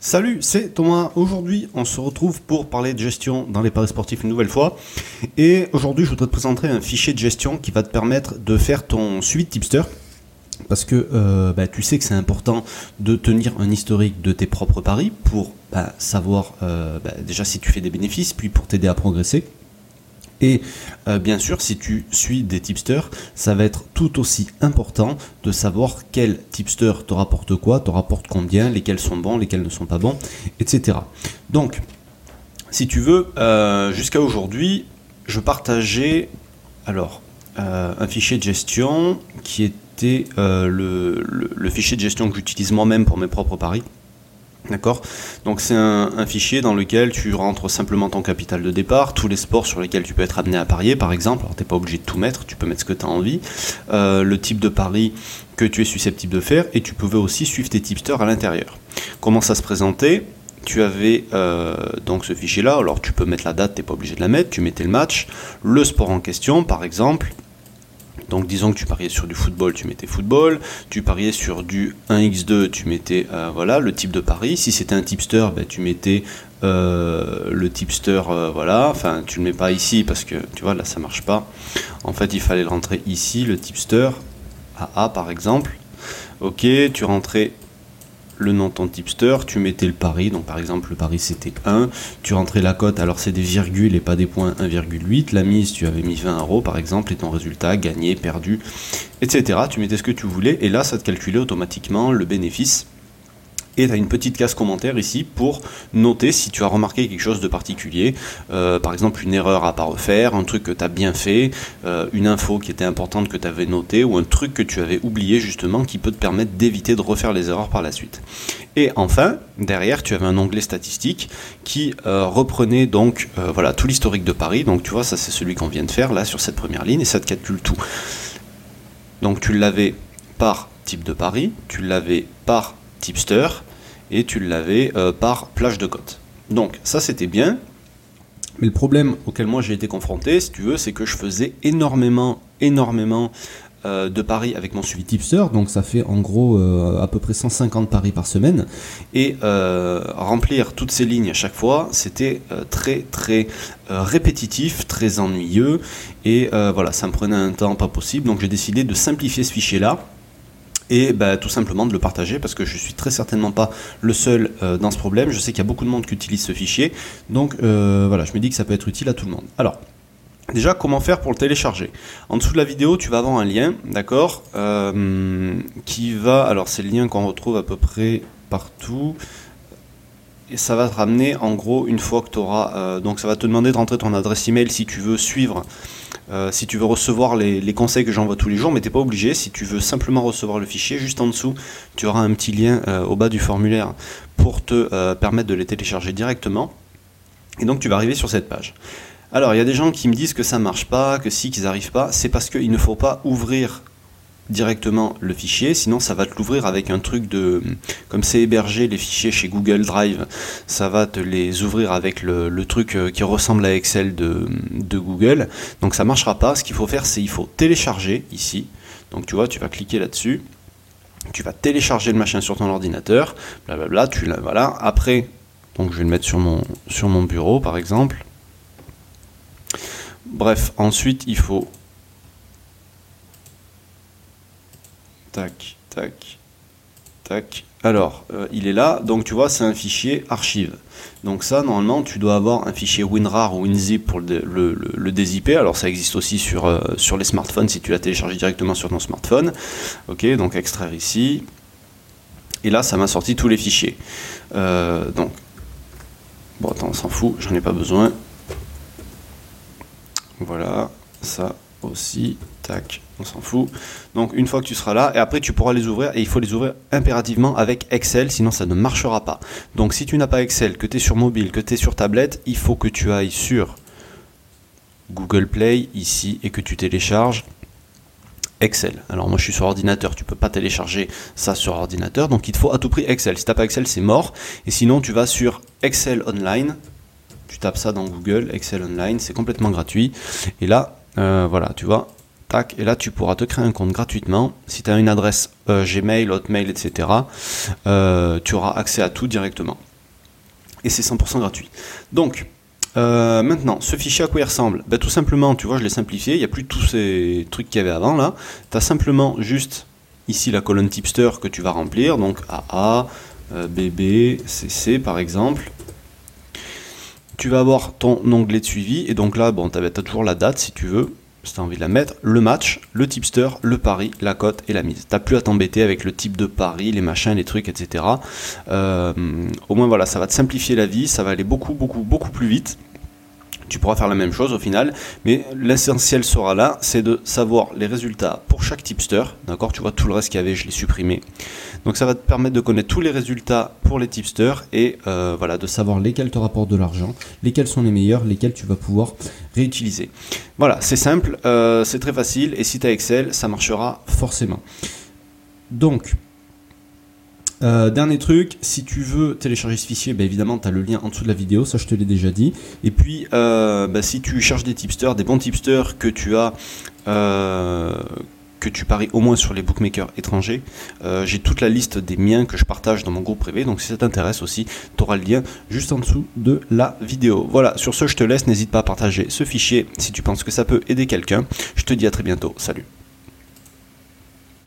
Salut, c'est Thomas. Aujourd'hui, on se retrouve pour parler de gestion dans les paris sportifs une nouvelle fois. Et aujourd'hui, je voudrais te présenter un fichier de gestion qui va te permettre de faire ton suivi de tipster. Parce que euh, bah, tu sais que c'est important de tenir un historique de tes propres paris pour bah, savoir euh, bah, déjà si tu fais des bénéfices, puis pour t'aider à progresser. Et euh, bien sûr, si tu suis des tipsters, ça va être tout aussi important de savoir quel tipster te rapporte quoi, te rapporte combien, lesquels sont bons, lesquels ne sont pas bons, etc. Donc, si tu veux, euh, jusqu'à aujourd'hui, je partageais alors euh, un fichier de gestion qui était le, fichier de gestion que j'utilise moi-même pour mes propres paris. D'accord Donc c'est un, fichier dans lequel tu rentres simplement ton capital de départ, tous les sports sur lesquels tu peux être amené à parier par exemple, alors tu n'es pas obligé de tout mettre, tu peux mettre ce que tu as envie, euh, le type de pari que tu es susceptible de faire, et tu pouvais aussi suivre tes tipsters à l'intérieur. Comment ça se présentait? Tu avais euh, donc ce fichier là, alors tu peux mettre la date, tu n'es pas obligé de la mettre, tu mettais le match, le sport en question par exemple, donc disons que tu pariais sur du football, tu mettais football, tu pariais sur du 1x2, tu mettais euh, voilà le type de pari. Si c'était un tipster, ben, tu mettais euh, le tipster, euh, voilà, enfin tu le mets pas ici parce que tu vois là ça marche pas. En fait il fallait le rentrer ici, le tipster, AA par exemple. Ok, tu rentrais le ton tipster, tu mettais le pari, donc par exemple le pari c'était 1, tu rentrais la cote, alors c'est des virgules et pas des points 1,8, la mise tu avais mis 20 euros par exemple et ton résultat gagné, perdu, etc. Tu mettais ce que tu voulais et là ça te calculait automatiquement le bénéfice et tu as une petite case commentaire ici pour noter si tu as remarqué quelque chose de particulier, euh, par exemple une erreur à pas refaire, un truc que tu as bien fait, euh, une info qui était importante que tu avais notée ou un truc que tu avais oublié justement qui peut te permettre d'éviter de refaire les erreurs par la suite. Et enfin, derrière, tu avais un onglet statistique qui euh, reprenait donc voilà tout l'historique de Paris. Donc tu vois, ça c'est celui qu'on vient de faire là sur cette première ligne et ça te calcule tout. Donc tu l'avais par type de Paris, tu l'avais par tipster, et tu l'avais euh, par plage de côte. Donc ça c'était bien, mais le problème auquel moi j'ai été confronté, si tu veux, c'est que je faisais énormément, énormément euh, de paris avec mon suivi tipster, donc ça fait en gros euh, à peu près 150 paris par semaine, et remplir toutes ces lignes à chaque fois, c'était très très répétitif, très ennuyeux, et voilà, ça me prenait un temps pas possible, donc j'ai décidé de simplifier ce fichier-là, et bah, tout simplement de le partager parce que je suis très certainement pas le seul euh, dans ce problème. Je sais qu'il y a beaucoup de monde qui utilise ce fichier, donc euh, voilà, je me dis que ça peut être utile à tout le monde. Alors. Déjà, comment faire pour le télécharger? En dessous de la vidéo, tu vas avoir un lien, d'accord? Euh, Qui va. Alors, c'est le lien qu'on retrouve à peu près partout. Et ça va te ramener, en gros, une fois que tu auras. donc, ça va te demander de rentrer ton adresse email si tu veux suivre euh, si tu veux recevoir les, conseils que j'envoie tous les jours, mais t'es pas obligé. Si tu veux simplement recevoir le fichier, juste en dessous, tu auras un petit lien euh, au bas du formulaire pour te euh, permettre de les télécharger directement. Et donc tu vas arriver sur cette page. Alors il y a des gens qui me disent que ça marche pas, que si qu'ils n'arrivent pas, c'est parce qu'il ne faut pas ouvrir directement le fichier, sinon ça va te l'ouvrir avec un truc de... Comme c'est hébergé les fichiers chez Google Drive, ça va te les ouvrir avec le, truc euh, qui ressemble à Excel de, Google. Donc ça marchera pas. Ce qu'il faut faire, c'est il faut télécharger ici. Donc tu vois, tu vas cliquer là-dessus. Tu vas télécharger le machin sur ton ordinateur. Blablabla. Tu voilà. Après, donc je vais le mettre sur mon, sur mon bureau par exemple. Bref, ensuite il faut Tac, tac, tac. Alors, euh, il est là. Donc, tu vois, c'est un fichier archive. Donc ça, normalement, tu dois avoir un fichier WinRAR ou WinZip pour le, le, dézipper. Alors, ça existe aussi sur, euh, sur les smartphones si tu l'as téléchargé directement sur ton smartphone. Ok, donc extraire ici. Et là, ça m'a sorti tous les fichiers. Euh, donc, bon, attends, on s'en fout, j'en ai pas besoin. Voilà, ça aussi. Tac, on s'en fout. Donc une fois que tu seras là, et après tu pourras les ouvrir, et il faut les ouvrir impérativement avec Excel, sinon ça ne marchera pas. Donc si tu n'as pas Excel, que tu es sur mobile, que tu es sur tablette, il faut que tu ailles sur Google Play ici et que tu télécharges Excel. Alors moi je suis sur ordinateur, tu peux pas télécharger ça sur ordinateur, donc il te faut à tout prix Excel. Si tu n'as pas Excel, c'est mort. Et sinon tu vas sur Excel Online, tu tapes ça dans Google, Excel Online, c'est complètement gratuit. Et là, euh, voilà, tu vois, tac, et là tu pourras te créer un compte gratuitement. Si tu as une adresse euh, Gmail, Hotmail, etc., euh, tu auras accès à tout directement. et c'est 100% gratuit. Donc, maintenant, ce fichier à quoi il ressemble? Ben, Tout simplement, tu vois, je l'ai simplifié, il n'y a plus tous ces trucs qu'il y avait avant là. Tu as simplement juste ici la colonne tipster que tu vas remplir, donc AA, BB, CC par exemple. Tu vas avoir ton onglet de suivi, et donc là, bon, tu as, toujours la date si tu veux, si tu as envie de la mettre, le match, le tipster, le pari, la cote et la mise. Tu plus à t'embêter avec le type de pari, les machins, les trucs, etc. Euh, au moins, voilà, ça va te simplifier la vie, ça va aller beaucoup, beaucoup, beaucoup plus vite tu pourras faire la même chose au final, mais l'essentiel sera là, c'est de savoir les résultats pour chaque tipster, d'accord Tu vois, tout le reste qu'il y avait, je l'ai supprimé. Donc ça va te permettre de connaître tous les résultats pour les tipsters et euh, voilà, de savoir lesquels te rapportent de l'argent, lesquels sont les meilleurs, lesquels tu vas pouvoir réutiliser. Voilà, c'est simple, euh, c'est très facile, et si tu as Excel, ça marchera forcément. Donc, euh, dernier truc, si tu veux télécharger ce fichier, bah, évidemment, tu as le lien en dessous de la vidéo, ça je te l'ai déjà dit. Et puis, euh, bah, si tu cherches des tipsters, des bons tipsters que tu as, euh, que tu paries au moins sur les bookmakers étrangers, j'ai toute la liste des miens que je partage dans mon groupe privé. Donc, si ça t'intéresse aussi, tu auras le lien juste en dessous de la vidéo. Voilà, sur ce, je te laisse. N'hésite pas à partager ce fichier si tu penses que ça peut aider quelqu'un. Je te dis à très bientôt. Salut.